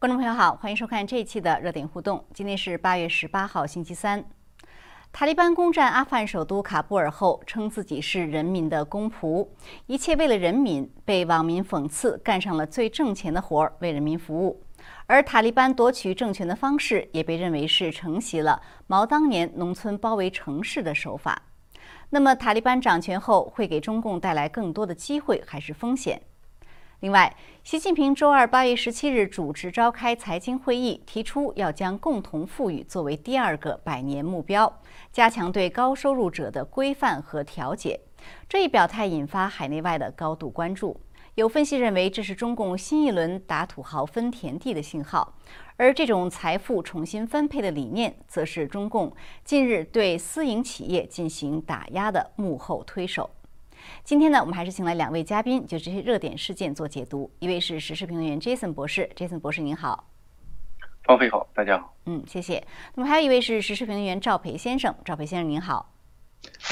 观众朋友好，欢迎收看这一期的热点互动。今天是八月十八号，星期三。塔利班攻占阿富汗首都喀布尔后，称自己是人民的公仆，一切为了人民，被网民讽刺干上了最挣钱的活儿，为人民服务。而塔利班夺取政权的方式，也被认为是承袭了毛当年农村包围城市的手法。那么，塔利班掌权后会给中共带来更多的机会还是风险？另外，习近平周二八月十七日主持召开财经会议，提出要将共同富裕作为第二个百年目标，加强对高收入者的规范和调解。这一表态引发海内外的高度关注。有分析认为，这是中共新一轮打土豪分田地的信号，而这种财富重新分配的理念，则是中共近日对私营企业进行打压的幕后推手。今天呢，我们还是请来两位嘉宾，就这些热点事件做解读。一位是时事评论员 Jason 博士，Jason 博士您好。方飞好，大家好。嗯，谢谢。那么还有一位是时事评论员赵培先生，赵培先生您好。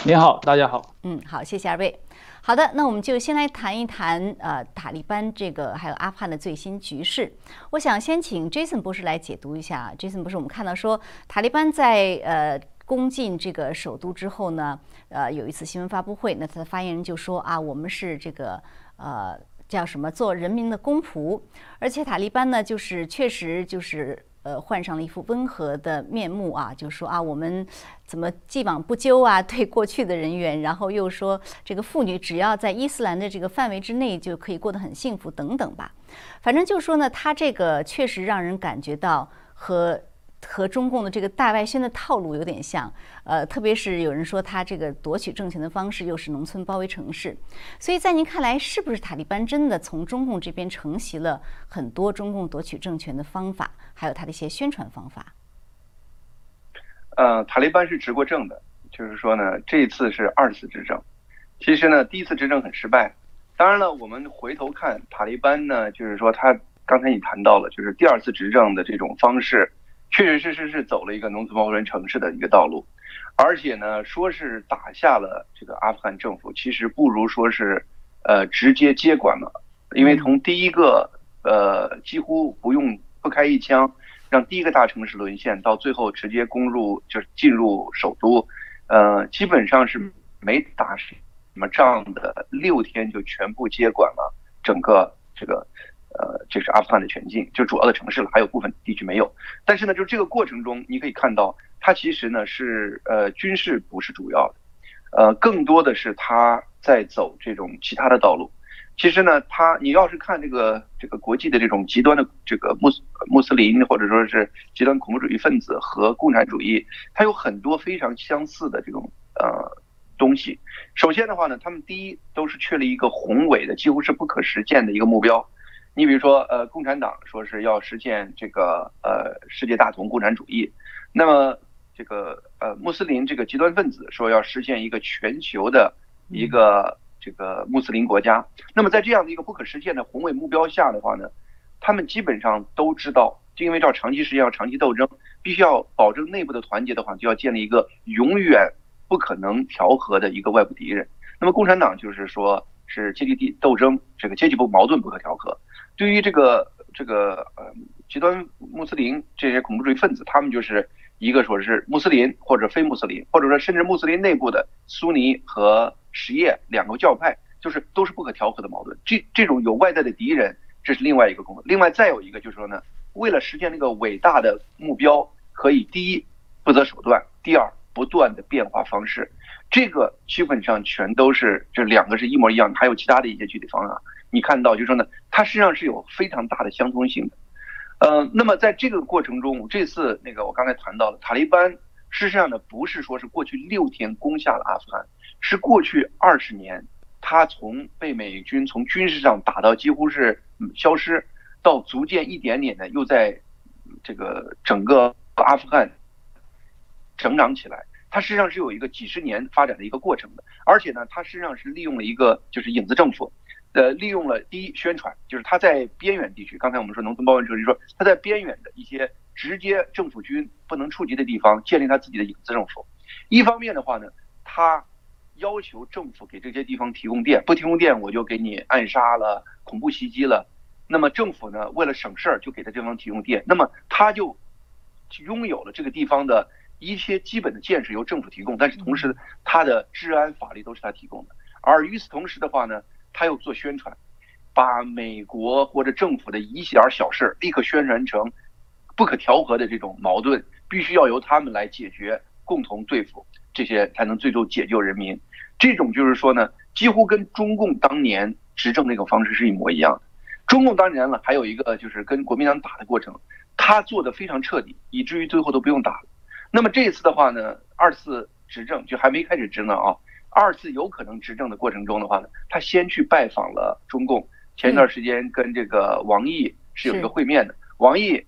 您好，大家好。嗯，好，谢谢二位。好的，那我们就先来谈一谈呃塔利班这个还有阿富汗的最新局势。我想先请 Jason 博士来解读一下。Jason 博士，我们看到说塔利班在呃。攻进这个首都之后呢，呃，有一次新闻发布会，那他的发言人就说啊，我们是这个呃叫什么做人民的公仆，而且塔利班呢，就是确实就是呃换上了一副温和的面目啊，就说啊，我们怎么既往不咎啊，对过去的人员，然后又说这个妇女只要在伊斯兰的这个范围之内就可以过得很幸福等等吧，反正就说呢，他这个确实让人感觉到和。和中共的这个大外宣的套路有点像，呃，特别是有人说他这个夺取政权的方式又是农村包围城市，所以在您看来，是不是塔利班真的从中共这边承袭了很多中共夺取政权的方法，还有他的一些宣传方法？呃，塔利班是执过政的，就是说呢，这次是二次执政，其实呢，第一次执政很失败。当然了，我们回头看塔利班呢，就是说他刚才你谈到了，就是第二次执政的这种方式。确确实实是走了一个农村包围城市的一个道路，而且呢，说是打下了这个阿富汗政府，其实不如说是，呃，直接接管了。因为从第一个呃几乎不用不开一枪，让第一个大城市沦陷，到最后直接攻入就是进入首都，呃，基本上是没打什么仗的，六天就全部接管了整个这个。呃，这是阿富汗的全境，就主要的城市了，还有部分地区没有。但是呢，就这个过程中，你可以看到，它其实呢是呃军事不是主要的，呃，更多的是他在走这种其他的道路。其实呢，他你要是看这个这个国际的这种极端的这个穆斯穆斯林或者说是极端恐怖主义分子和共产主义，它有很多非常相似的这种呃东西。首先的话呢，他们第一都是确立一个宏伟的、几乎是不可实现的一个目标。你比如说，呃，共产党说是要实现这个呃世界大同共产主义，那么这个呃穆斯林这个极端分子说要实现一个全球的一个这个穆斯林国家，那么在这样的一个不可实现的宏伟目标下的话呢，他们基本上都知道，就因为照长期实现要长期斗争，必须要保证内部的团结的话，就要建立一个永远不可能调和的一个外部敌人。那么共产党就是说是阶级地斗争，这个阶级不矛盾不可调和。对于这个这个呃极端穆斯林这些恐怖主义分子，他们就是一个说是穆斯林或者非穆斯林，或者说甚至穆斯林内部的苏尼和什叶两个教派，就是都是不可调和的矛盾。这这种有外在的敌人，这是另外一个功能。另外再有一个就是说呢，为了实现那个伟大的目标，可以第一不择手段，第二不断的变化方式。这个基本上全都是这两个是一模一样的，还有其他的一些具体方案。你看到，就是说呢，它实际上是有非常大的相通性的，呃，那么在这个过程中，这次那个我刚才谈到了塔利班，事实上呢，不是说是过去六天攻下了阿富汗，是过去二十年，他从被美军从军事上打到几乎是消失，到逐渐一点点的又在这个整个阿富汗成长起来，它实际上是有一个几十年发展的一个过程的，而且呢，它实际上是利用了一个就是影子政府。呃，利用了第一宣传，就是他在边远地区，刚才我们说农村包围城市，说他在边远的一些直接政府军不能触及的地方建立他自己的影子政府。一方面的话呢，他要求政府给这些地方提供电，不提供电我就给你暗杀了、恐怖袭击了。那么政府呢，为了省事儿，就给他这方提供电，那么他就拥有了这个地方的一些基本的建设由政府提供，但是同时他的治安法律都是他提供的。而与此同时的话呢，他又做宣传，把美国或者政府的一点小事立刻宣传成不可调和的这种矛盾，必须要由他们来解决，共同对付这些，才能最终解救人民。这种就是说呢，几乎跟中共当年执政那种方式是一模一样的。中共当年呢，还有一个就是跟国民党打的过程，他做的非常彻底，以至于最后都不用打了。那么这一次的话呢，二次执政就还没开始执呢啊。二次有可能执政的过程中的话呢，他先去拜访了中共。前一段时间跟这个王毅是有一个会面的，王毅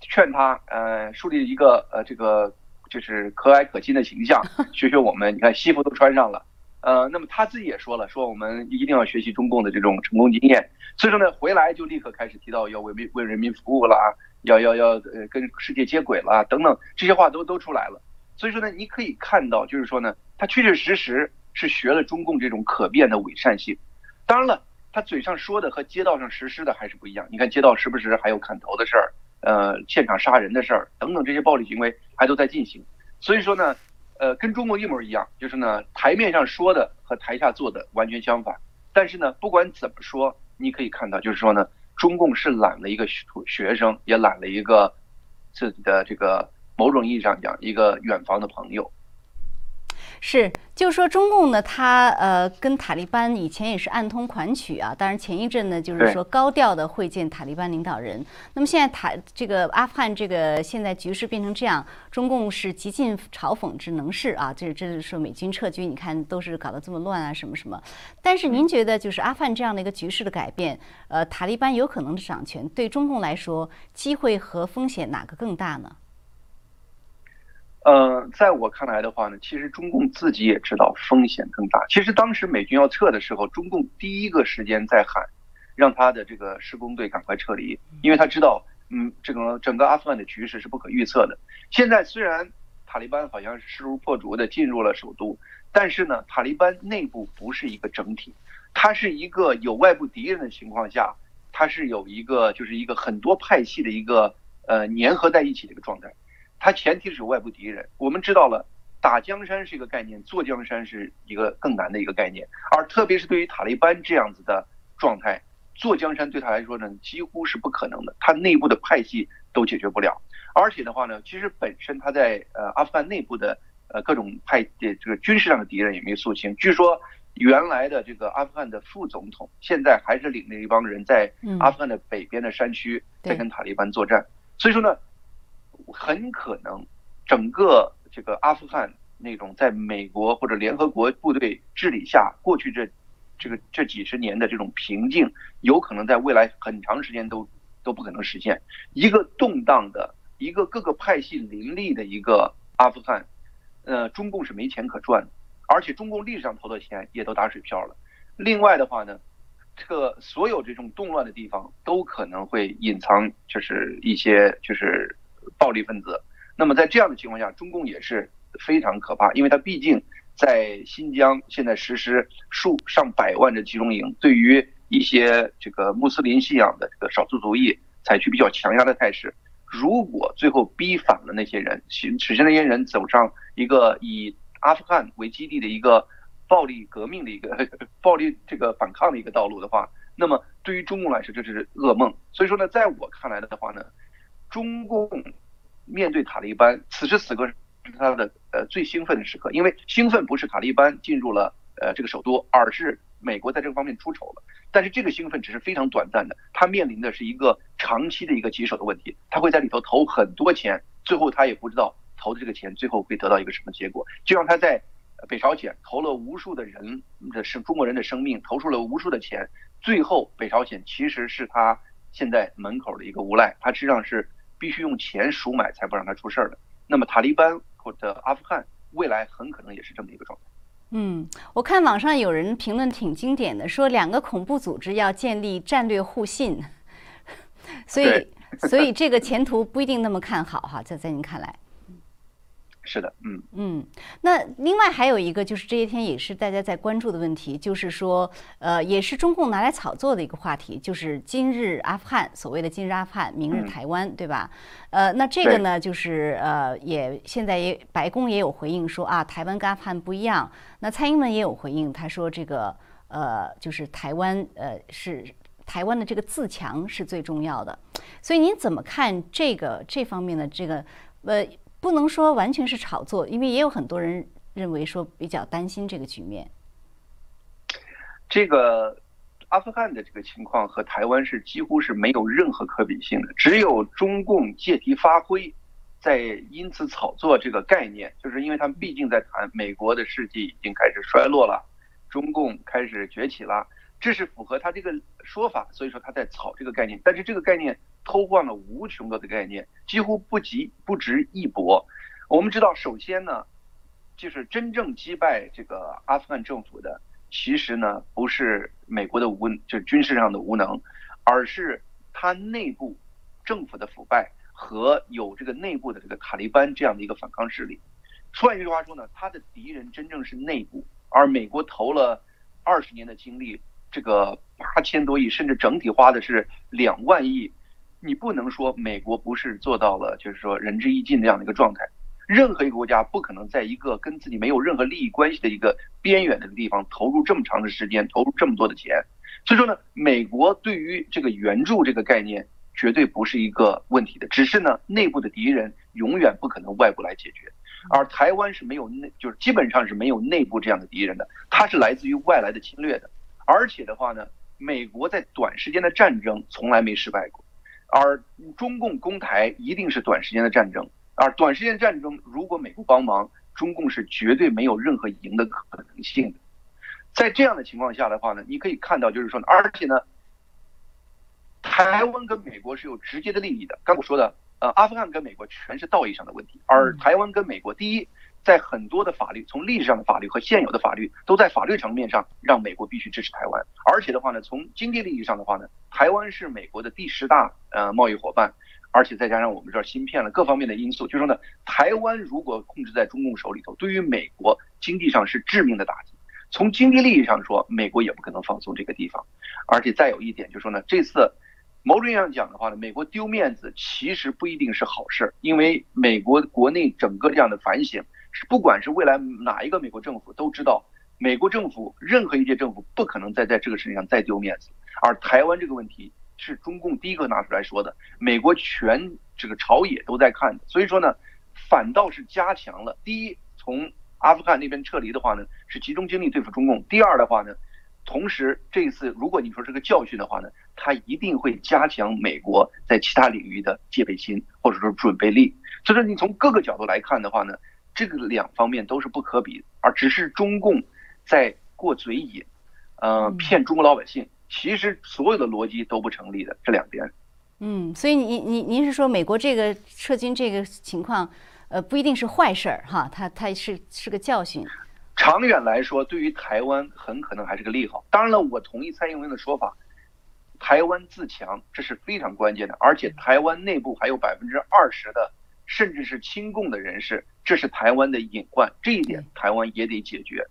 劝他呃树立一个呃这个就是和蔼可亲的形象，学学我们。你看西服都穿上了，呃，那么他自己也说了，说我们一定要学习中共的这种成功经验。所以说呢，回来就立刻开始提到要为民为人民服务啦，要要要呃跟世界接轨啦等等这些话都都出来了。所以说呢，你可以看到就是说呢，他确确实实。是学了中共这种可变的伪善性，当然了，他嘴上说的和街道上实施的还是不一样。你看街道时不时还有砍头的事儿，呃，现场杀人的事儿等等这些暴力行为还都在进行。所以说呢，呃，跟中国一模一样，就是呢，台面上说的和台下做的完全相反。但是呢，不管怎么说，你可以看到，就是说呢，中共是揽了一个学学生，也揽了一个自己的这个某种意义上讲一个远房的朋友。是，就是说中共呢，他呃跟塔利班以前也是暗通款曲啊。当然前一阵呢，就是说高调的会见塔利班领导人。那么现在塔这个阿富汗这个现在局势变成这样，中共是极尽嘲讽之能事啊。这这是说美军撤军，你看都是搞得这么乱啊，什么什么。但是您觉得就是阿富汗这样的一个局势的改变，呃，塔利班有可能的掌权，对中共来说，机会和风险哪个更大呢？呃，在我看来的话呢，其实中共自己也知道风险更大。其实当时美军要撤的时候，中共第一个时间在喊，让他的这个施工队赶快撤离，因为他知道，嗯，这个整个阿富汗的局势是不可预测的。现在虽然塔利班好像是势如破竹的进入了首都，但是呢，塔利班内部不是一个整体，它是一个有外部敌人的情况下，它是有一个就是一个很多派系的一个呃粘合在一起的一个状态。它前提是有外部敌人。我们知道了，打江山是一个概念，坐江山是一个更难的一个概念。而特别是对于塔利班这样子的状态，坐江山对他来说呢，几乎是不可能的。他内部的派系都解决不了。而且的话呢，其实本身他在呃阿富汗内部的呃各种派的这个军事上的敌人也没肃清。据说原来的这个阿富汗的副总统，现在还是领着一帮人在阿富汗的北边的山区在跟塔利班作战。所以说呢。很可能，整个这个阿富汗那种在美国或者联合国部队治理下过去这这个这几十年的这种平静，有可能在未来很长时间都都不可能实现。一个动荡的、一个各个派系林立的一个阿富汗，呃，中共是没钱可赚，而且中共历史上投的钱也都打水漂了。另外的话呢，这个所有这种动乱的地方都可能会隐藏，就是一些就是。暴力分子，那么在这样的情况下，中共也是非常可怕，因为它毕竟在新疆现在实施数上百万的集中营，对于一些这个穆斯林信仰的这个少数族裔采取比较强压的态势。如果最后逼反了那些人，使使那些人走上一个以阿富汗为基地的一个暴力革命的一个 暴力这个反抗的一个道路的话，那么对于中共来说这是噩梦。所以说呢，在我看来的话呢。中共面对塔利班，此时此刻是他的呃最兴奋的时刻，因为兴奋不是塔利班进入了呃这个首都，而是美国在这个方面出丑了。但是这个兴奋只是非常短暂的，他面临的是一个长期的一个棘手的问题，他会在里头投很多钱，最后他也不知道投的这个钱最后会得到一个什么结果。就像他在北朝鲜投了无数的人的生中国人的生命，投出了无数的钱，最后北朝鲜其实是他现在门口的一个无赖，他实际上是。必须用钱赎买才不让他出事儿的。那么塔利班或者阿富汗未来很可能也是这么一个状态。嗯，我看网上有人评论挺经典的，说两个恐怖组织要建立战略互信，所以所以这个前途不一定那么看好哈，在在您看来？是的，嗯嗯，那另外还有一个就是这些天也是大家在关注的问题，就是说，呃，也是中共拿来炒作的一个话题，就是今日阿富汗，所谓的今日阿富汗，明日台湾，对吧？呃，那这个呢，就是呃，也现在也白宫也有回应说啊，台湾跟阿富汗不一样。那蔡英文也有回应，他说这个呃，就是台湾呃是台湾的这个自强是最重要的。所以您怎么看这个这方面的这个呃？不能说完全是炒作，因为也有很多人认为说比较担心这个局面。这个阿富汗的这个情况和台湾是几乎是没有任何可比性的，只有中共借题发挥，在因此炒作这个概念，就是因为他们毕竟在谈美国的世纪已经开始衰落了，中共开始崛起了，这是符合他这个说法，所以说他在炒这个概念，但是这个概念。偷换了无穷多的概念，几乎不及不值一驳。我们知道，首先呢，就是真正击败这个阿富汗政府的，其实呢不是美国的无，就是军事上的无能，而是他内部政府的腐败和有这个内部的这个塔利班这样的一个反抗势力。换句话说呢，他的敌人真正是内部，而美国投了二十年的精力，这个八千多亿，甚至整体花的是两万亿。你不能说美国不是做到了，就是说仁至义尽这样的一个状态。任何一个国家不可能在一个跟自己没有任何利益关系的一个边远的地方投入这么长的时间，投入这么多的钱。所以说呢，美国对于这个援助这个概念绝对不是一个问题的，只是呢，内部的敌人永远不可能外部来解决。而台湾是没有内，就是基本上是没有内部这样的敌人的，它是来自于外来的侵略的。而且的话呢，美国在短时间的战争从来没失败过。而中共攻台一定是短时间的战争，而短时间战争如果美国帮忙，中共是绝对没有任何赢的可能性的。在这样的情况下的话呢，你可以看到，就是说，而且呢，台湾跟美国是有直接的利益的。刚我说的，呃，阿富汗跟美国全是道义上的问题，而台湾跟美国，第一。在很多的法律，从历史上的法律和现有的法律，都在法律层面上让美国必须支持台湾。而且的话呢，从经济利益上的话呢，台湾是美国的第十大呃贸易伙伴，而且再加上我们这儿芯片了各方面的因素，就说呢，台湾如果控制在中共手里头，对于美国经济上是致命的打击。从经济利益上说，美国也不可能放松这个地方。而且再有一点，就说呢，这次某种意义上讲的话呢，美国丢面子其实不一定是好事，因为美国国内整个这样的反省。不管是未来哪一个美国政府都知道，美国政府任何一届政府不可能再在这个事情上再丢面子。而台湾这个问题是中共第一个拿出来说的，美国全这个朝野都在看。所以说呢，反倒是加强了。第一，从阿富汗那边撤离的话呢，是集中精力对付中共；第二的话呢，同时这一次如果你说是个教训的话呢，他一定会加强美国在其他领域的戒备心或者说准备力。所以说你从各个角度来看的话呢。这个两方面都是不可比，而只是中共在过嘴瘾，呃，骗中国老百姓。其实所有的逻辑都不成立的，这两边。嗯，所以您您您是说美国这个撤军这个情况，呃，不一定是坏事儿哈，它它是是个教训。长远来说，对于台湾很可能还是个利好。当然了，我同意蔡英文的说法，台湾自强这是非常关键的，而且台湾内部还有百分之二十的。甚至是亲共的人士，这是台湾的隐患，这一点台湾也得解决。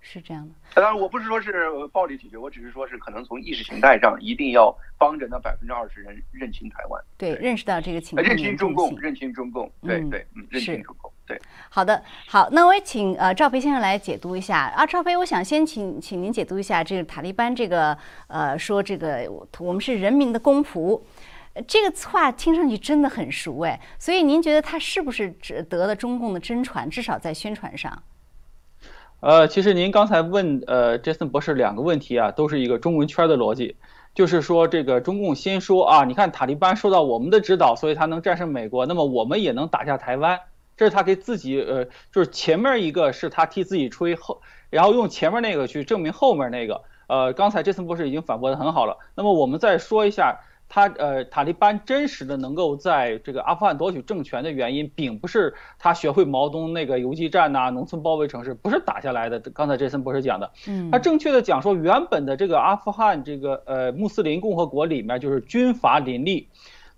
是这样的，当然我不是说是暴力解决，我只是说是可能从意识形态上一定要帮着那百分之二十人认清台湾，对，认识到这个情况，认清中共，认清中共，对对，嗯，认清中共，对。好的，好，那我也请呃赵飞先生来解读一下啊，赵飞，我想先请请您解读一下这个塔利班这个呃说这个我们是人民的公仆。这个话听上去真的很熟哎，所以您觉得他是不是得了中共的真传？至少在宣传上。呃，其实您刚才问呃杰森博士两个问题啊，都是一个中文圈的逻辑，就是说这个中共先说啊，你看塔利班受到我们的指导，所以他能战胜美国，那么我们也能打下台湾，这是他给自己呃，就是前面一个是他替自己吹后，然后用前面那个去证明后面那个。呃，刚才杰森博士已经反驳的很好了，那么我们再说一下。他呃，塔利班真实的能够在这个阿富汗夺取政权的原因，并不是他学会毛泽东那个游击战呐，农村包围城市，不是打下来的。刚才杰森博士讲的，嗯，他正确的讲说，原本的这个阿富汗这个呃穆斯林共和国里面就是军阀林立。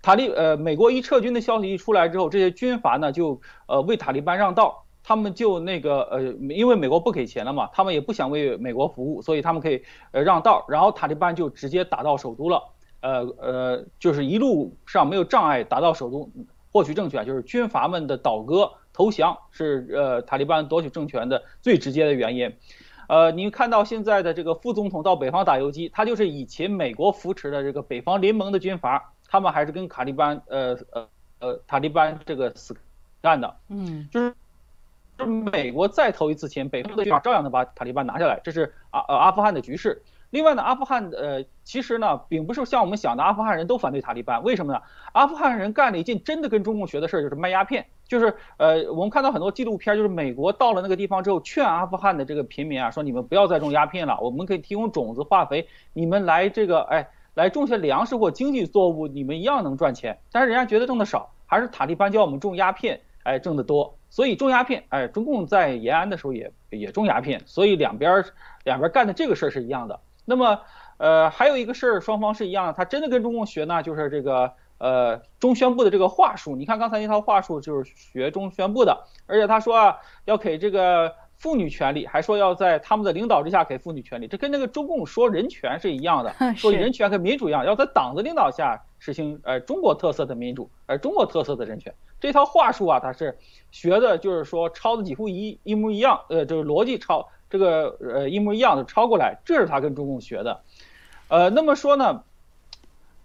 塔利呃美国一撤军的消息一出来之后，这些军阀呢就呃为塔利班让道。他们就那个呃，因为美国不给钱了嘛，他们也不想为美国服务，所以他们可以呃让道，然后塔利班就直接打到首都了，呃呃，就是一路上没有障碍打到首都获取政权，就是军阀们的倒戈投降是呃塔利班夺取政权的最直接的原因。呃，您看到现在的这个副总统到北方打游击，他就是以前美国扶持的这个北方联盟的军阀，他们还是跟塔利班呃呃呃塔利班这个死干的，嗯，就是。就是美国再投一次钱，北方的军阀照样能把塔利班拿下来，这是阿呃阿富汗的局势。另外呢，阿富汗呃其实呢并不是像我们想的，阿富汗人都反对塔利班，为什么呢？阿富汗人干了一件真的跟中共学的事儿，就是卖鸦片。就是呃我们看到很多纪录片，就是美国到了那个地方之后，劝阿富汗的这个平民啊，说你们不要再种鸦片了，我们可以提供种子、化肥，你们来这个哎来种些粮食或经济作物，你们一样能赚钱。但是人家觉得挣的少，还是塔利班教我们种鸦片，哎挣得多。所以种鸦片，哎，中共在延安的时候也也种鸦片，所以两边两边干的这个事儿是一样的。那么，呃，还有一个事儿，双方是一样的，他真的跟中共学呢，就是这个呃中宣部的这个话术。你看刚才那套话术就是学中宣部的，而且他说啊要给这个。妇女权利，还说要在他们的领导之下给妇女权利，这跟那个中共说人权是一样的，说人权跟民主一样，要在党的领导下实行呃中国特色的民主，而中国特色的人权，这套话术啊，他是学的，就是说抄的几乎一一模一样，呃，就是逻辑抄这个呃一模一样的抄过来，这是他跟中共学的，呃，那么说呢，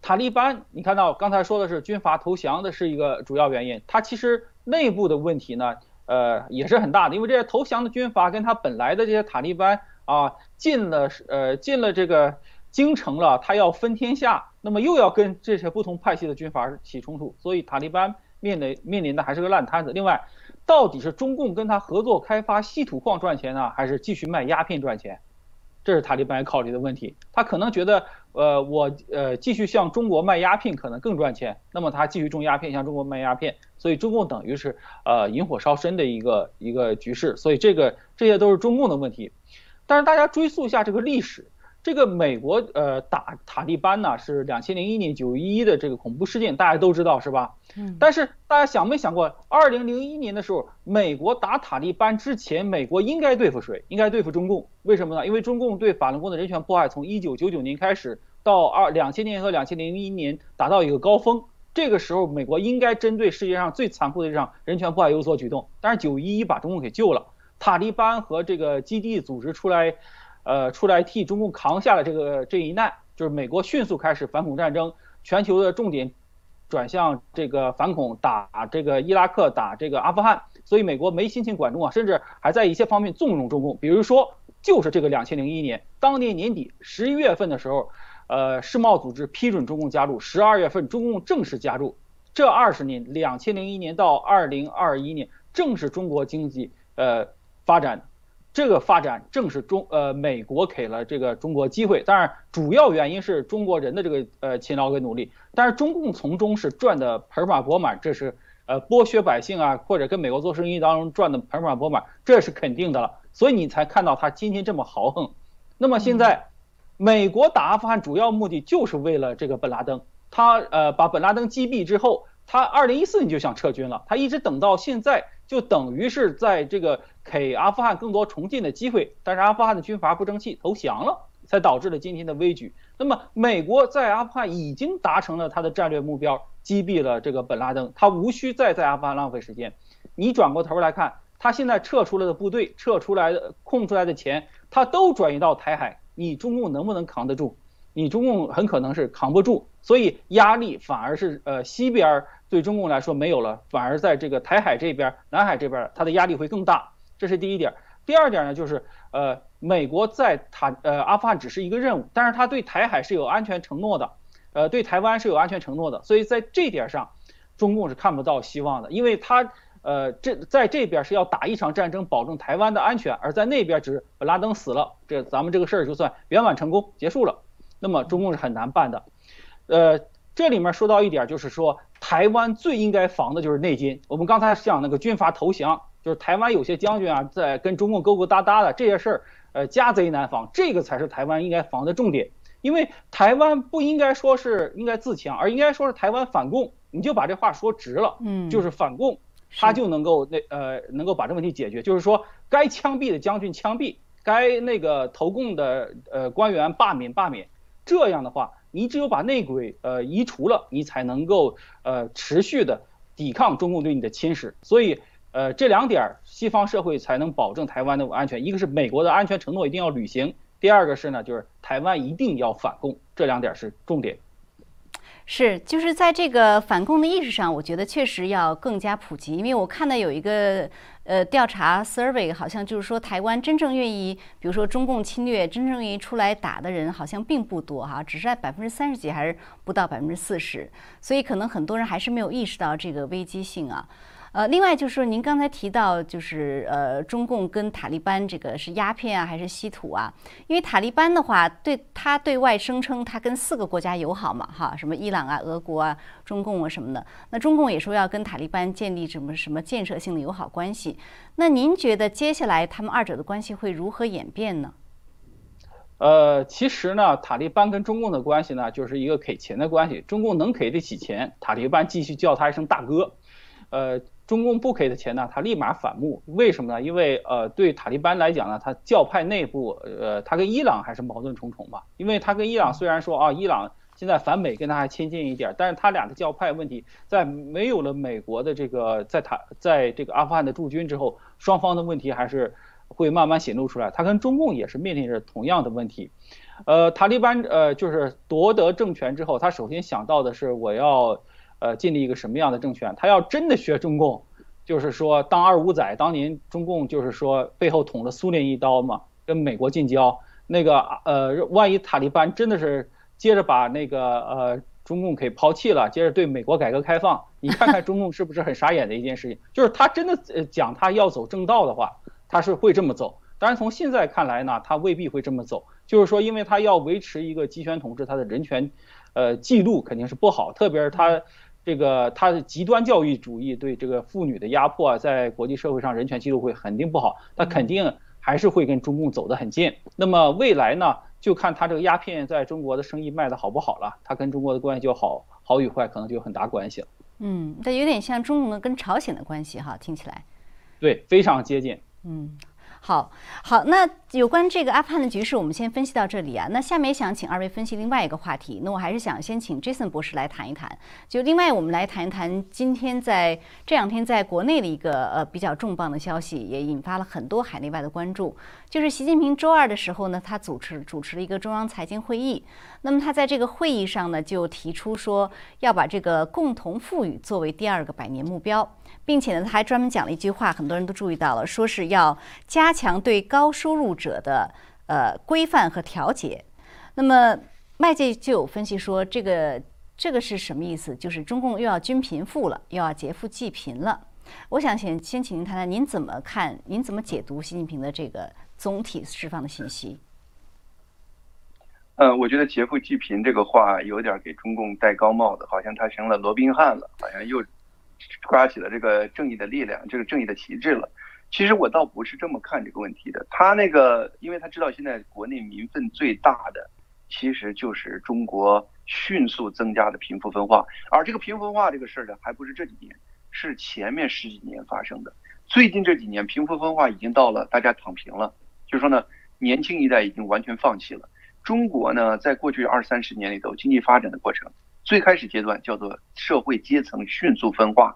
塔利班，你看到刚才说的是军阀投降的是一个主要原因，他其实内部的问题呢。呃，也是很大的，因为这些投降的军阀跟他本来的这些塔利班啊，进了呃进了这个京城了，他要分天下，那么又要跟这些不同派系的军阀起冲突，所以塔利班面临面临的还是个烂摊子。另外，到底是中共跟他合作开发稀土矿赚钱呢，还是继续卖鸦片赚钱？这是塔利班要考虑的问题，他可能觉得，呃，我呃继续向中国卖鸦片可能更赚钱，那么他继续种鸦片向中国卖鸦片，所以中共等于是呃引火烧身的一个一个局势，所以这个这些都是中共的问题，但是大家追溯一下这个历史。这个美国呃打塔利班呢是两千零一年九一一的这个恐怖事件，大家都知道是吧？嗯。但是大家想没想过，二零零一年的时候，美国打塔利班之前，美国应该对付谁？应该对付中共。为什么呢？因为中共对法轮功的人权迫害从一九九九年开始到二两千年和两千零一年达到一个高峰，这个时候美国应该针对世界上最残酷的这场人权迫害有所举动。但是九一一把中共给救了，塔利班和这个基地组织出来。呃，出来替中共扛下了这个这一难，就是美国迅速开始反恐战争，全球的重点转向这个反恐，打这个伊拉克，打这个阿富汗，所以美国没心情管中啊，甚至还在一些方面纵容中共，比如说就是这个两千零一年，当年年底十一月份的时候，呃，世贸组织批准中共加入，十二月份中共正式加入，这二十年，两千零一年到二零二一年，正是中国经济呃发展。这个发展正是中呃美国给了这个中国机会，当然主要原因是中国人的这个呃勤劳跟努力，但是中共从中是赚的盆满钵满，这是呃剥削百姓啊，或者跟美国做生意当中赚的盆满钵满，这是肯定的了，所以你才看到他今天这么豪横。那么现在，美国打阿富汗主要目的就是为了这个本拉登，他呃把本拉登击毙之后，他二零一四年就想撤军了，他一直等到现在。就等于是在这个给阿富汗更多重建的机会，但是阿富汗的军阀不争气投降了，才导致了今天的危局。那么美国在阿富汗已经达成了他的战略目标，击毙了这个本拉登，他无需再在阿富汗浪费时间。你转过头来看，他现在撤出来的部队，撤出来的空出来的钱，他都转移到台海，你中共能不能扛得住？你中共很可能是扛不住，所以压力反而是呃西边对中共来说没有了，反而在这个台海这边、南海这边，它的压力会更大。这是第一点。第二点呢，就是呃美国在塔呃阿富汗只是一个任务，但是他对台海是有安全承诺的，呃对台湾是有安全承诺的，所以在这点上，中共是看不到希望的，因为他呃这在这边是要打一场战争，保证台湾的安全，而在那边只本拉登死了，这咱们这个事儿就算圆满成功结束了。那么中共是很难办的，呃，这里面说到一点，就是说台湾最应该防的就是内奸。我们刚才讲那个军阀投降，就是台湾有些将军啊，在跟中共勾勾搭搭的这些事儿，呃，家贼难防，这个才是台湾应该防的重点。因为台湾不应该说是应该自强，而应该说是台湾反共。你就把这话说直了，嗯，就是反共，他就能够那呃能够把这问题解决。就是说，该枪毙的将军枪毙，该那个投共的呃官员罢免罢免。这样的话，你只有把内鬼呃移除了，你才能够呃持续的抵抗中共对你的侵蚀。所以呃这两点，西方社会才能保证台湾的安全。一个是美国的安全承诺一定要履行，第二个是呢就是台湾一定要反共，这两点是重点。是，就是在这个反共的意识上，我觉得确实要更加普及。因为我看到有一个呃调查 survey，好像就是说台湾真正愿意，比如说中共侵略，真正愿意出来打的人好像并不多哈，只是在百分之三十几，还是不到百分之四十。所以可能很多人还是没有意识到这个危机性啊。呃，另外就是说，您刚才提到，就是呃，中共跟塔利班这个是鸦片啊，还是稀土啊？因为塔利班的话，对他对外声称他跟四个国家友好嘛，哈，什么伊朗啊、俄国啊、中共啊什么的。那中共也说要跟塔利班建立什么什么建设性的友好关系。那您觉得接下来他们二者的关系会如何演变呢？呃，其实呢，塔利班跟中共的关系呢，就是一个给钱的关系。中共能给得起钱，塔利班继续叫他一声大哥。呃。中共不给的钱呢，他立马反目。为什么呢？因为呃，对塔利班来讲呢，他教派内部呃，他跟伊朗还是矛盾重重吧。因为他跟伊朗虽然说啊，伊朗现在反美跟他还亲近一点，但是他俩的教派问题，在没有了美国的这个在塔在这个阿富汗的驻军之后，双方的问题还是会慢慢显露出来。他跟中共也是面临着同样的问题。呃，塔利班呃就是夺得政权之后，他首先想到的是我要。呃，建立一个什么样的政权？他要真的学中共，就是说当二五仔，当年中共就是说背后捅了苏联一刀嘛，跟美国近交。那个呃，万一塔利班真的是接着把那个呃中共给抛弃了，接着对美国改革开放，你看看中共是不是很傻眼的一件事情？就是他真的讲他要走正道的话，他是会这么走。当然从现在看来呢，他未必会这么走。就是说，因为他要维持一个集权统治，他的人权呃记录肯定是不好，特别是他。这个他的极端教育主义对这个妇女的压迫啊，在国际社会上人权记录会肯定不好，他肯定还是会跟中共走得很近。那么未来呢，就看他这个鸦片在中国的生意卖的好不好了，他跟中国的关系就好好与坏，可能就有很大关系了。嗯，这有点像中共的跟朝鲜的关系哈，听起来。对，非常接近。嗯。好好，那有关这个阿富汗的局势，我们先分析到这里啊。那下面想请二位分析另外一个话题。那我还是想先请 Jason 博士来谈一谈。就另外，我们来谈一谈今天在这两天在国内的一个呃比较重磅的消息，也引发了很多海内外的关注。就是习近平周二的时候呢，他主持主持了一个中央财经会议。那么他在这个会议上呢，就提出说要把这个共同富裕作为第二个百年目标。并且呢，他还专门讲了一句话，很多人都注意到了，说是要加强对高收入者的呃规范和调节。那么外界就有分析说，这个这个是什么意思？就是中共又要均贫富了，又要劫富济贫了。我想先先请您谈谈，您怎么看？您怎么解读习近平的这个总体释放的信息？呃，我觉得劫富济贫这个话有点给中共戴高帽的，好像他成了罗宾汉了，好像又。刮起了这个正义的力量，这个正义的旗帜了。其实我倒不是这么看这个问题的。他那个，因为他知道现在国内民愤最大的，其实就是中国迅速增加的贫富分化。而这个贫富分化这个事儿呢，还不是这几年，是前面十几年发生的。最近这几年，贫富分化已经到了大家躺平了，就是说呢，年轻一代已经完全放弃了。中国呢，在过去二三十年里头，经济发展的过程。最开始阶段叫做社会阶层迅速分化，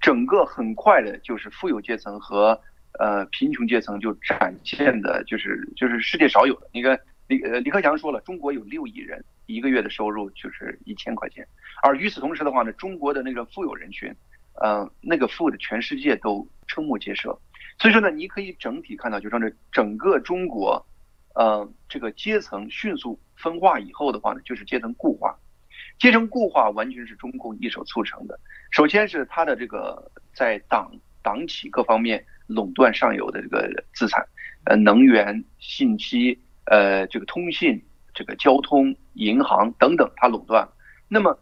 整个很快的就是富有阶层和呃贫穷阶层就展现的就是就是世界少有的。你看李呃李克强说了，中国有六亿人，一个月的收入就是一千块钱。而与此同时的话呢，中国的那个富有人群，呃那个富的全世界都瞠目结舌。所以说呢，你可以整体看到，就说这整个中国，呃这个阶层迅速分化以后的话呢，就是阶层固化。阶层固化完全是中共一手促成的。首先是他的这个在党党企各方面垄断上游的这个资产，呃，能源、信息、呃，这个通信、这个交通、银行等等，他垄断。那么，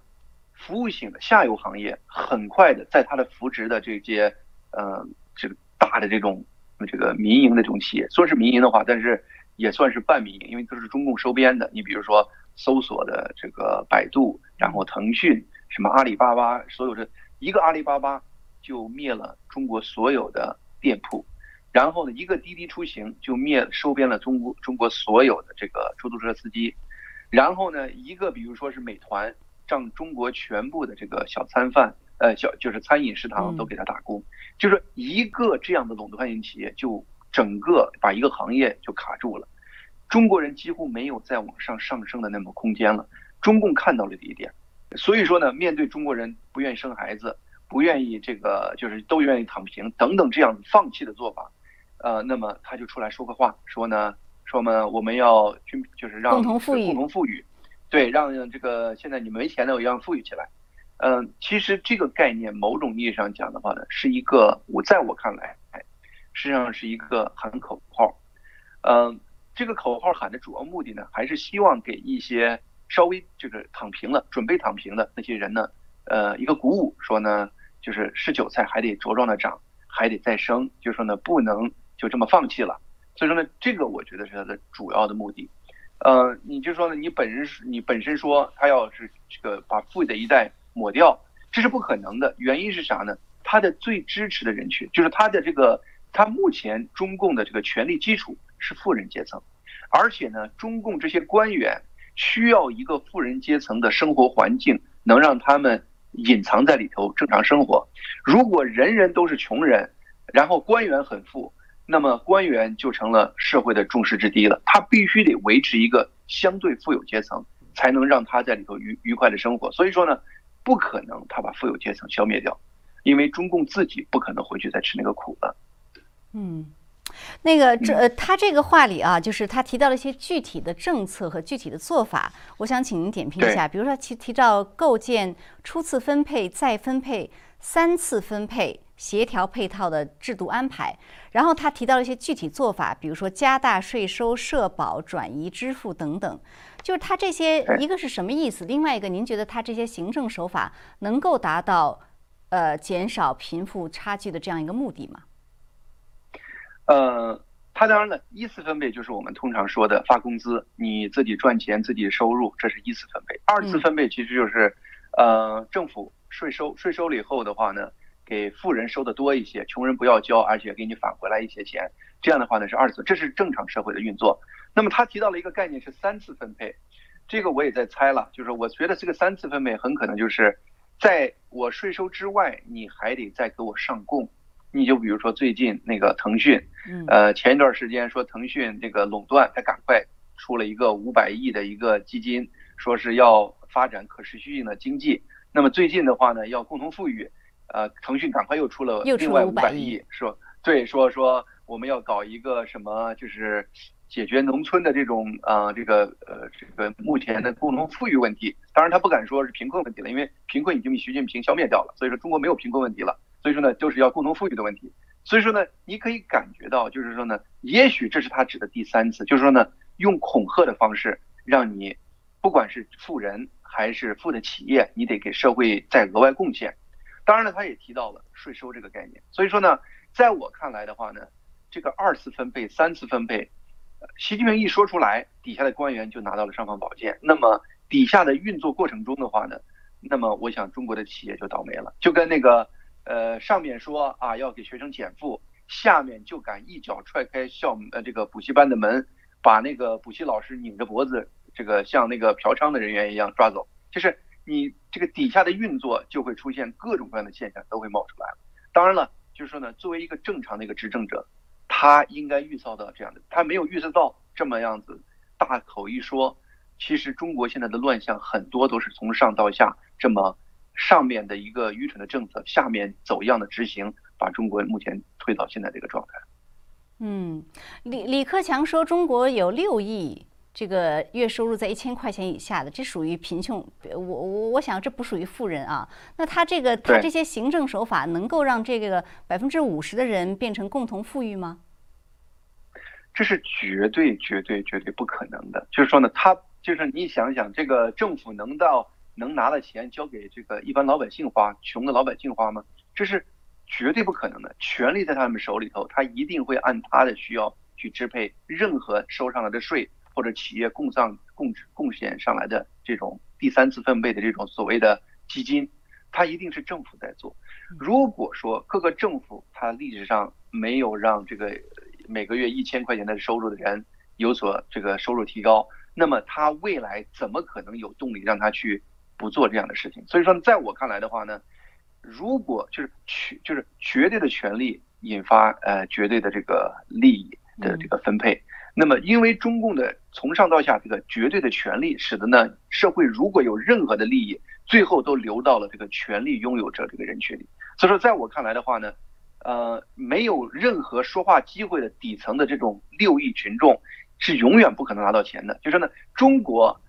服务型的下游行业很快的在他的扶植的这些呃这个大的这种这个民营的这种企业，说是民营的话，但是也算是半民营，因为都是中共收编的。你比如说。搜索的这个百度，然后腾讯，什么阿里巴巴，所有的一个阿里巴巴就灭了中国所有的店铺，然后呢，一个滴滴出行就灭收编了中国中国所有的这个出租车司机，然后呢，一个比如说是美团，让中国全部的这个小餐饭，呃，小就是餐饮食堂都给他打工，就是一个这样的垄断型企业，就整个把一个行业就卡住了，中国人几乎没有再往上上升的那么空间了。中共看到了这一点，所以说呢，面对中国人不愿意生孩子，不愿意这个就是都愿意躺平等等这样放弃的做法，呃，那么他就出来说个话，说呢，说嘛我们要均就是让共同富裕，共同富裕，对，让这个现在你们没钱的我要富裕起来，嗯，其实这个概念某种意义上讲的话呢，是一个我在我看来，哎，实际上是一个喊口号，嗯，这个口号喊的主要目的呢，还是希望给一些。稍微这个躺平了，准备躺平的那些人呢，呃，一个鼓舞，说呢，就是是韭菜还得茁壮的长，还得再生，就是说呢，不能就这么放弃了。所以说呢，这个我觉得是他的主要的目的。呃，你就说呢，你本人你本身说他要是这个把富的一代抹掉，这是不可能的。原因是啥呢？他的最支持的人群，就是他的这个他目前中共的这个权力基础是富人阶层，而且呢，中共这些官员。需要一个富人阶层的生活环境，能让他们隐藏在里头正常生活。如果人人都是穷人，然后官员很富，那么官员就成了社会的众矢之的了。他必须得维持一个相对富有阶层，才能让他在里头愉愉快的生活。所以说呢，不可能他把富有阶层消灭掉，因为中共自己不可能回去再吃那个苦了。嗯。那个这呃，他这个话里啊，就是他提到了一些具体的政策和具体的做法，我想请您点评一下。比如说提提到构建初次分配、再分配、三次分配、协调配套的制度安排，然后他提到了一些具体做法，比如说加大税收、社保、转移支付等等。就是他这些一个是什么意思？另外一个，您觉得他这些行政手法能够达到呃减少贫富差距的这样一个目的吗？呃，它当然了，一次分配就是我们通常说的发工资，你自己赚钱自己收入，这是一次分配。二次分配其实就是，呃，政府税收税收了以后的话呢，给富人收的多一些，穷人不要交，而且给你返回来一些钱。这样的话呢是二次，这是正常社会的运作。那么他提到了一个概念是三次分配，这个我也在猜了，就是我觉得这个三次分配很可能就是在我税收之外，你还得再给我上供。你就比如说最近那个腾讯，呃，前一段时间说腾讯这个垄断，它赶快出了一个五百亿的一个基金，说是要发展可持续性的经济。那么最近的话呢，要共同富裕，呃，腾讯赶快又出了另外五百亿，说对，说说我们要搞一个什么，就是解决农村的这种啊，这个呃，这个目前的共同富裕问题。当然他不敢说是贫困问题了，因为贫困已经被习近平消灭掉了，所以说中国没有贫困问题了。所以说呢，就是要共同富裕的问题。所以说呢，你可以感觉到，就是说呢，也许这是他指的第三次，就是说呢，用恐吓的方式，让你不管是富人还是富的企业，你得给社会再额外贡献。当然了，他也提到了税收这个概念。所以说呢，在我看来的话呢，这个二次分配、三次分配，习近平一说出来，底下的官员就拿到了尚方宝剑。那么底下的运作过程中的话呢，那么我想中国的企业就倒霉了，就跟那个。呃，上面说啊要给学生减负，下面就敢一脚踹开校呃这个补习班的门，把那个补习老师拧着脖子，这个像那个嫖娼的人员一样抓走。就是你这个底下的运作就会出现各种各样的现象都会冒出来了。当然了，就是说呢，作为一个正常的一个执政者，他应该预测到这样的，他没有预测到这么样子，大口一说，其实中国现在的乱象很多都是从上到下这么。上面的一个愚蠢的政策，下面走样的执行，把中国目前推到现在这个状态。嗯，李李克强说，中国有六亿这个月收入在一千块钱以下的，这属于贫穷。我我我想这不属于富人啊。那他这个他这些行政手法能够让这个百分之五十的人变成共同富裕吗？这是绝对绝对绝对不可能的。就是说呢，他就是你想想，这个政府能到。能拿的钱交给这个一般老百姓花，穷的老百姓花吗？这是绝对不可能的。权力在他们手里头，他一定会按他的需要去支配任何收上来的税或者企业供上贡贡献上来的这种第三次分配的这种所谓的基金，他一定是政府在做。如果说各个政府它历史上没有让这个每个月一千块钱的收入的人有所这个收入提高，那么他未来怎么可能有动力让他去不做这样的事情？所以说，在我看来的话呢，如果就是绝就是绝对的权利引发呃绝对的这个利益的这个分配。那么，因为中共的从上到下这个绝对的权利，使得呢社会如果有任何的利益，最后都流到了这个权利拥有者这个人群里。所以说，在我看来的话呢，呃，没有任何说话机会的底层的这种六亿群众，是永远不可能拿到钱的。就说呢，中国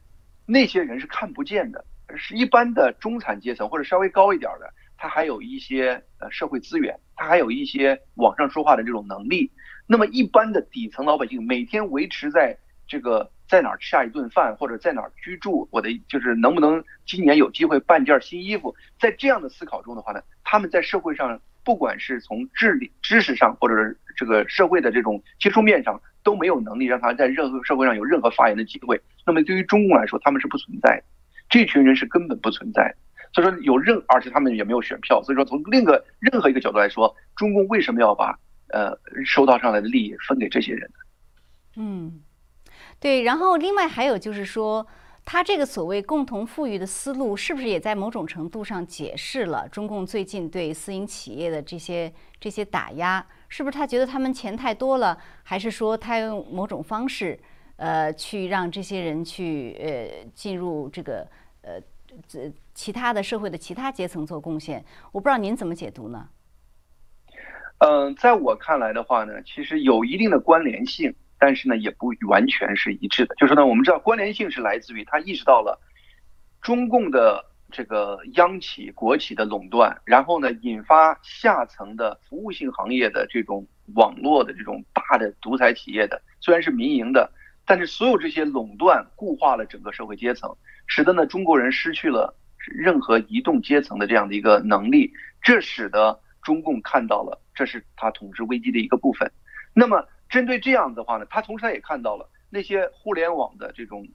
那些人是看不见的，是一般的中产阶层或者稍微高一点的，他还有一些呃社会资源，他还有一些网上说话的这种能力。那么一般的底层老百姓每天维持在这个在哪儿吃下一顿饭，或者在哪儿居住，我的就是能不能今年有机会办件新衣服，在这样的思考中的话呢，他们在社会上不管是从智力、知识上，或者是这个社会的这种接触面上，都没有能力让他在任何社会上有任何发言的机会。那么对于中共来说，他们是不存在的，这群人是根本不存在。所以说有任，而且他们也没有选票。所以说从另一个任何一个角度来说，中共为什么要把？呃，收到上来的利益分给这些人呢嗯，对。然后另外还有就是说，他这个所谓共同富裕的思路，是不是也在某种程度上解释了中共最近对私营企业的这些这些打压？是不是他觉得他们钱太多了，还是说他用某种方式，呃，去让这些人去呃进入这个呃这其他的社会的其他阶层做贡献？我不知道您怎么解读呢？嗯，在我看来的话呢，其实有一定的关联性，但是呢，也不完全是一致的。就是呢，我们知道关联性是来自于他意识到了中共的这个央企、国企的垄断，然后呢，引发下层的服务性行业的这种网络的这种大的独裁企业的，虽然是民营的，但是所有这些垄断固化了整个社会阶层，使得呢中国人失去了任何移动阶层的这样的一个能力，这使得。中共看到了，这是他统治危机的一个部分。那么，针对这样的话呢，他同时他也看到了那些互联网的这种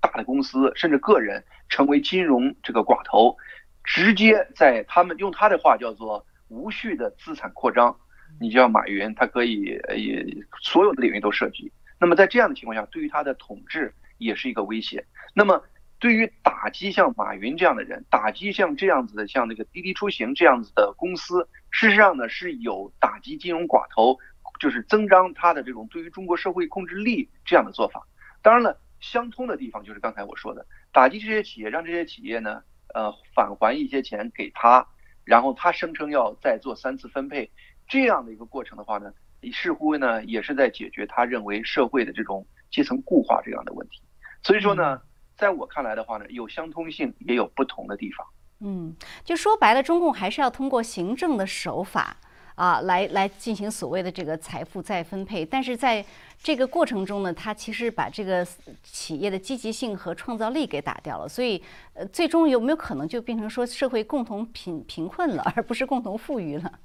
大的公司，甚至个人成为金融这个寡头，直接在他们用他的话叫做无序的资产扩张。你像马云，他可以也所有的领域都涉及。那么在这样的情况下，对于他的统治也是一个威胁。那么。对于打击像马云这样的人，打击像这样子的，像那个滴滴出行这样子的公司，事实上呢是有打击金融寡头，就是增张他的这种对于中国社会控制力这样的做法。当然了，相通的地方就是刚才我说的，打击这些企业，让这些企业呢，呃，返还一些钱给他，然后他声称要再做三次分配，这样的一个过程的话呢，似乎呢也是在解决他认为社会的这种阶层固化这样的问题。所以说呢。在我看来的话呢，有相通性，也有不同的地方。嗯，就说白了，中共还是要通过行政的手法啊，来来进行所谓的这个财富再分配。但是在这个过程中呢，他其实把这个企业的积极性和创造力给打掉了。所以，呃，最终有没有可能就变成说社会共同贫贫困了，而不是共同富裕了？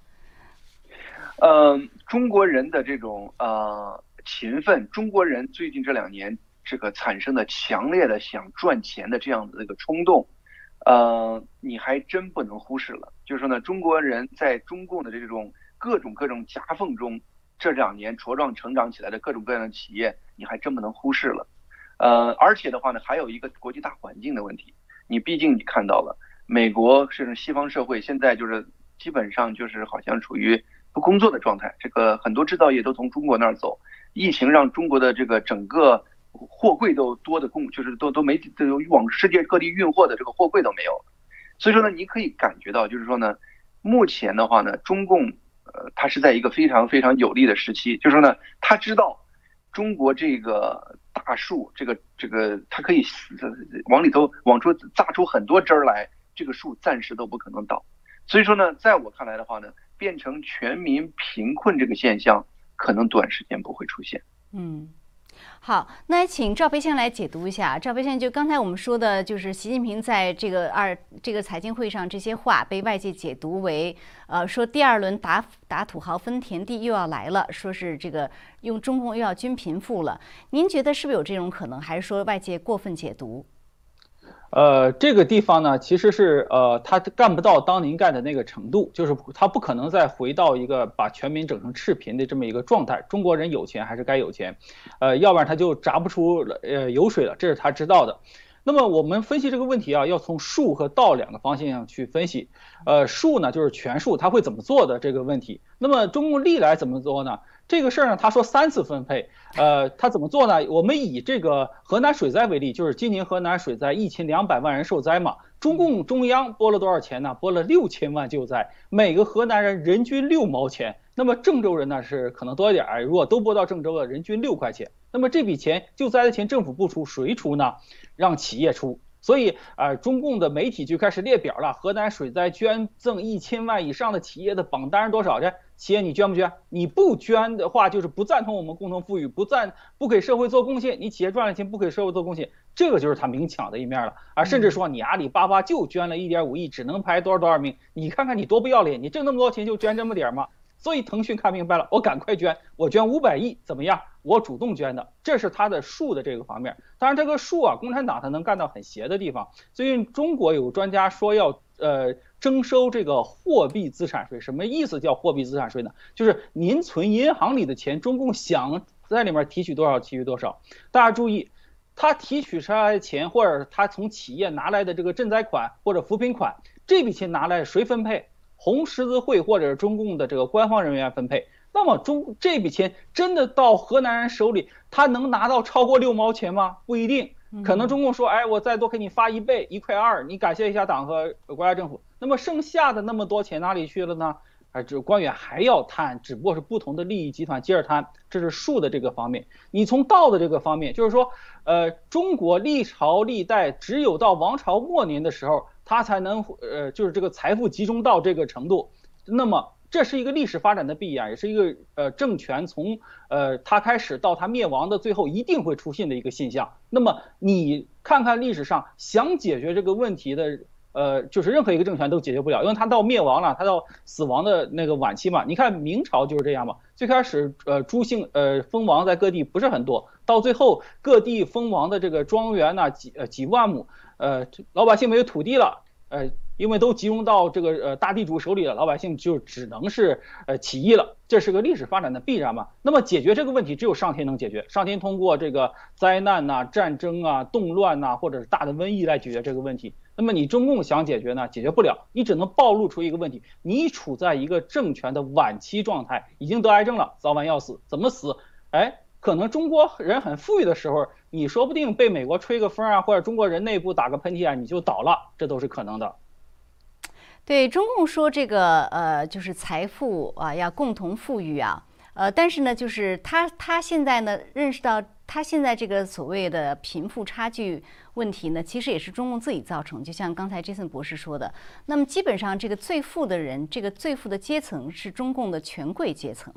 嗯，中国人的这种呃勤奋，中国人最近这两年。这个产生的强烈的想赚钱的这样的一个冲动，呃，你还真不能忽视了。就是说呢，中国人在中共的这种各种各种夹缝中，这两年茁壮成长起来的各种各样的企业，你还真不能忽视了。呃，而且的话呢，还有一个国际大环境的问题。你毕竟你看到了，美国甚至西方社会现在就是基本上就是好像处于不工作的状态。这个很多制造业都从中国那儿走，疫情让中国的这个整个。货柜都多的供，就是都都没都往世界各地运货的这个货柜都没有，所以说呢，你可以感觉到，就是说呢，目前的话呢，中共呃，它是在一个非常非常有利的时期，就是说呢，他知道中国这个大树，这个这个它可以往里头往出榨出很多汁儿来，这个树暂时都不可能倒，所以说呢，在我看来的话呢，变成全民贫困这个现象，可能短时间不会出现。嗯。好，那请赵培先来解读一下。赵培先就刚才我们说的，就是习近平在这个二这个财经会上这些话，被外界解读为，呃，说第二轮打打土豪分田地又要来了，说是这个用中共又要均贫富了。您觉得是不是有这种可能，还是说外界过分解读？呃，这个地方呢，其实是呃，他干不到当年干的那个程度，就是他不可能再回到一个把全民整成赤贫的这么一个状态。中国人有钱还是该有钱，呃，要不然他就榨不出呃油水了，这是他知道的。那么我们分析这个问题啊，要从术和道两个方向上去分析。呃，术呢就是权术，他会怎么做的这个问题。那么中共历来怎么做呢？这个事儿呢，他说三次分配，呃，他怎么做呢？我们以这个河南水灾为例，就是今年河南水灾一千两百万人受灾嘛，中共中央拨了多少钱呢？拨了六千万救灾，每个河南人人均六毛钱。那么郑州人呢是可能多一点儿，如果都拨到郑州了，人均六块钱。那么这笔钱救灾的钱政府不出，谁出呢？让企业出。所以，呃，中共的媒体就开始列表了，河南水灾捐赠一千万以上的企业的榜单是多少？这企业你捐不捐？你不捐的话，就是不赞同我们共同富裕，不赞不给社会做贡献。你企业赚了钱不给社会做贡献，这个就是他明抢的一面了啊！甚至说你阿里巴巴就捐了一点五亿，只能排多少多少名，你看看你多不要脸！你挣那么多钱就捐这么点儿吗？所以腾讯看明白了，我赶快捐，我捐五百亿怎么样？我主动捐的，这是他的术的这个方面。当然，这个术啊，共产党他能干到很邪的地方。最近中国有专家说要呃征收这个货币资产税，什么意思？叫货币资产税呢？就是您存银行里的钱，中共想在里面提取多少提取多少。大家注意，他提取出来的钱，或者他从企业拿来的这个赈灾款或者扶贫款，这笔钱拿来谁分配？红十字会或者是中共的这个官方人员分配，那么中这笔钱真的到河南人手里，他能拿到超过六毛钱吗？不一定，可能中共说，哎，我再多给你发一倍，一块二，你感谢一下党和国家政府。那么剩下的那么多钱哪里去了呢？啊，这官员还要贪，只不过是不同的利益集团接着贪，这是术的这个方面。你从道的这个方面，就是说，呃，中国历朝历代只有到王朝末年的时候。他才能呃，就是这个财富集中到这个程度，那么这是一个历史发展的必然，也是一个呃政权从呃它开始到它灭亡的最后一定会出现的一个现象。那么你看看历史上想解决这个问题的呃，就是任何一个政权都解决不了，因为它到灭亡了，它到死亡的那个晚期嘛。你看明朝就是这样嘛，最开始呃朱姓呃封王在各地不是很多，到最后各地封王的这个庄园呢几呃几万亩。呃，老百姓没有土地了，呃，因为都集中到这个呃大地主手里了，老百姓就只能是呃起义了，这是个历史发展的必然嘛。那么解决这个问题，只有上天能解决，上天通过这个灾难呐、战争啊、动乱呐，或者是大的瘟疫来解决这个问题。那么你中共想解决呢，解决不了，你只能暴露出一个问题，你处在一个政权的晚期状态，已经得癌症了，早晚要死，怎么死？哎。可能中国人很富裕的时候，你说不定被美国吹个风啊，或者中国人内部打个喷嚏啊，你就倒了，这都是可能的。对中共说这个呃，就是财富啊要共同富裕啊，呃，但是呢，就是他他现在呢认识到他现在这个所谓的贫富差距问题呢，其实也是中共自己造成。就像刚才 Jason 博士说的，那么基本上这个最富的人，这个最富的阶层是中共的权贵阶层。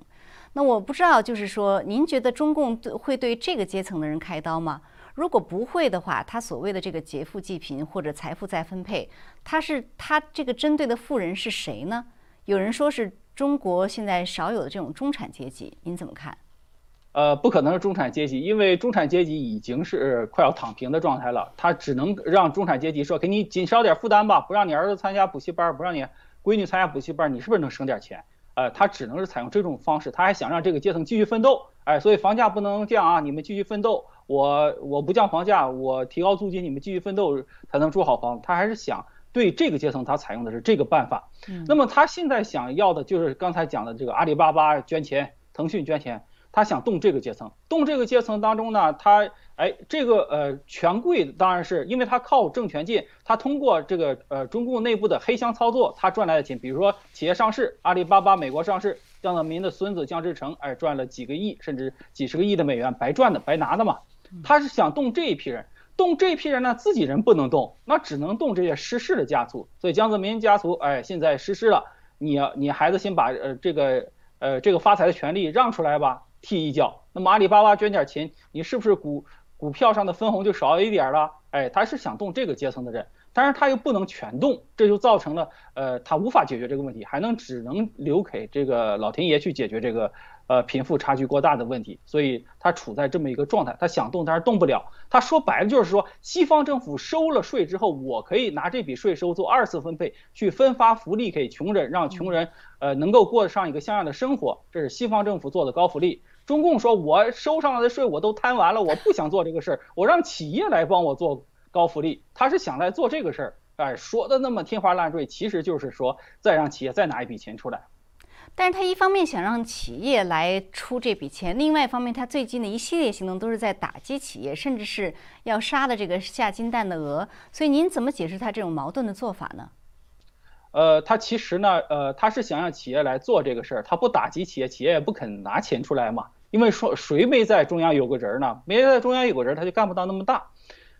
那我不知道，就是说，您觉得中共会对这个阶层的人开刀吗？如果不会的话，他所谓的这个劫富济贫或者财富再分配，他是他这个针对的富人是谁呢？有人说是中国现在少有的这种中产阶级，您怎么看？呃，不可能是中产阶级，因为中产阶级已经是快要躺平的状态了，他只能让中产阶级说，给你减少点负担吧，不让你儿子参加补习班，不让你闺女参加补习班，你是不是能省点钱？呃，他只能是采用这种方式，他还想让这个阶层继续奋斗，哎，所以房价不能降啊，你们继续奋斗，我我不降房价，我提高租金，你们继续奋斗才能住好房子，他还是想对这个阶层，他采用的是这个办法。那么他现在想要的就是刚才讲的这个阿里巴巴捐钱，腾讯捐钱。他想动这个阶层，动这个阶层当中呢，他哎，这个呃权贵当然是因为他靠政权进，他通过这个呃中共内部的黑箱操作，他赚来的钱，比如说企业上市，阿里巴巴美国上市，江泽民的孙子江志成哎赚了几个亿甚至几十个亿的美元，白赚的白拿的嘛。他是想动这一批人，动这一批人呢，自己人不能动，那只能动这些失势的家族。所以江泽民家族哎现在失势了，你你孩子先把呃这个呃这个发财的权利让出来吧。踢一脚，那么阿里巴巴捐点钱，你是不是股股票上的分红就少一点了？哎，他是想动这个阶层的人，但是他又不能全动，这就造成了呃他无法解决这个问题，还能只能留给这个老天爷去解决这个呃贫富差距过大的问题，所以他处在这么一个状态，他想动但是动不了。他说白了就是说，西方政府收了税之后，我可以拿这笔税收做二次分配，去分发福利给穷人，让穷人呃能够过上一个像样的生活，这是西方政府做的高福利。中共说，我收上来的税我都摊完了，我不想做这个事儿，我让企业来帮我做高福利，他是想来做这个事儿。哎，说的那么天花乱坠，其实就是说再让企业再拿一笔钱出来。但是他一方面想让企业来出这笔钱，另外一方面他最近的一系列行动都是在打击企业，甚至是要杀的这个下金蛋的鹅。所以您怎么解释他这种矛盾的做法呢？呃，他其实呢，呃，他是想让企业来做这个事儿，他不打击企业，企业也不肯拿钱出来嘛。因为说谁没在中央有个人呢？没在中央有个人，他就干不到那么大。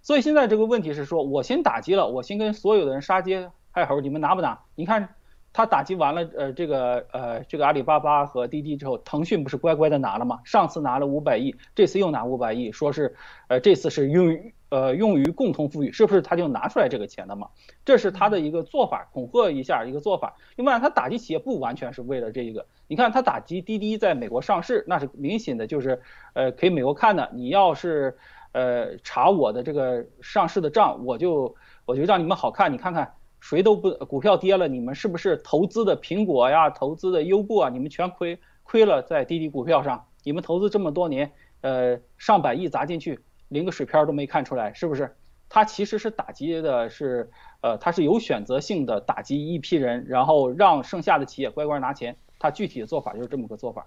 所以现在这个问题是说，我先打击了，我先跟所有的人杀鸡害猴，你们拿不拿？你看他打击完了，呃，这个呃，这个阿里巴巴和滴滴之后，腾讯不是乖乖的拿了吗？上次拿了五百亿，这次又拿五百亿，说是，呃，这次是用于呃用于共同富裕，是不是他就拿出来这个钱了嘛？这是他的一个做法，恐吓一下一个做法。另外，他打击企业不完全是为了这一个，你看他打击滴滴在美国上市，那是明显的就是，呃，给美国看的，你要是。呃，查我的这个上市的账，我就我就让你们好看，你看看谁都不股票跌了，你们是不是投资的苹果呀，投资的优步啊，你们全亏亏了在滴滴股票上，你们投资这么多年，呃，上百亿砸进去，连个水漂都没看出来，是不是？他其实是打击的是，呃，他是有选择性的打击一批人，然后让剩下的企业乖乖拿钱，他具体的做法就是这么个做法。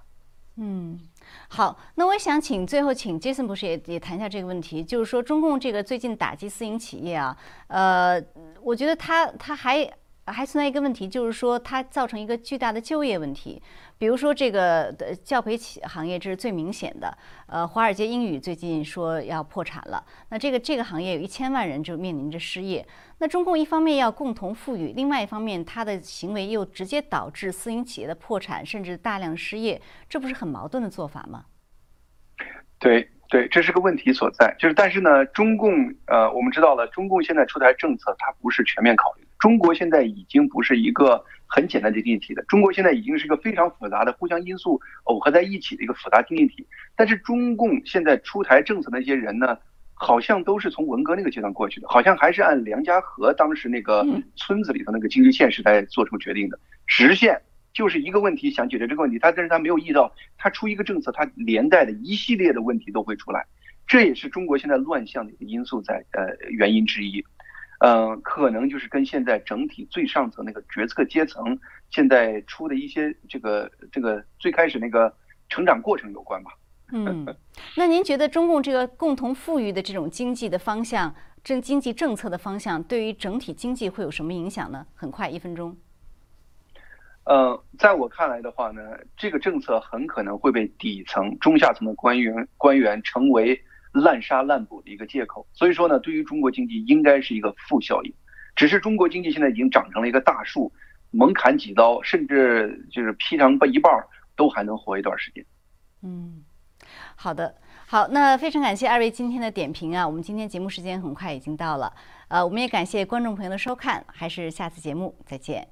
嗯，好，那我想请最后请杰森博士也也谈一下这个问题，就是说中共这个最近打击私营企业啊，呃，我觉得他他还。还存在一个问题，就是说它造成一个巨大的就业问题。比如说这个的教培企行业，这是最明显的。呃，华尔街英语最近说要破产了，那这个这个行业有一千万人就面临着失业。那中共一方面要共同富裕，另外一方面它的行为又直接导致私营企业的破产，甚至大量失业，这不是很矛盾的做法吗？对对，这是个问题所在。就是但是呢，中共呃，我们知道了，中共现在出台政策，它不是全面考虑。中国现在已经不是一个很简单的经济体了，中国现在已经是一个非常复杂的、互相因素耦合在一起的一个复杂经济体。但是中共现在出台政策那些人呢，好像都是从文革那个阶段过去的，好像还是按梁家河当时那个村子里头那个经济现实来做出决定的。实现就是一个问题，想解决这个问题，他但是他没有意识到，他出一个政策，他连带的一系列的问题都会出来，这也是中国现在乱象的一个因素在呃原因之一。嗯，可能就是跟现在整体最上层那个决策阶层现在出的一些这个这个最开始那个成长过程有关吧。嗯，那您觉得中共这个共同富裕的这种经济的方向，政经济政策的方向，对于整体经济会有什么影响呢？很快，一分钟。呃，在我看来的话呢，这个政策很可能会被底层、中下层的官员官员成为。滥杀滥捕的一个借口，所以说呢，对于中国经济应该是一个负效应。只是中国经济现在已经长成了一个大树，猛砍几刀，甚至就是劈成一半儿，都还能活一段时间。嗯，好的，好，那非常感谢二位今天的点评啊，我们今天节目时间很快已经到了，呃，我们也感谢观众朋友的收看，还是下次节目再见。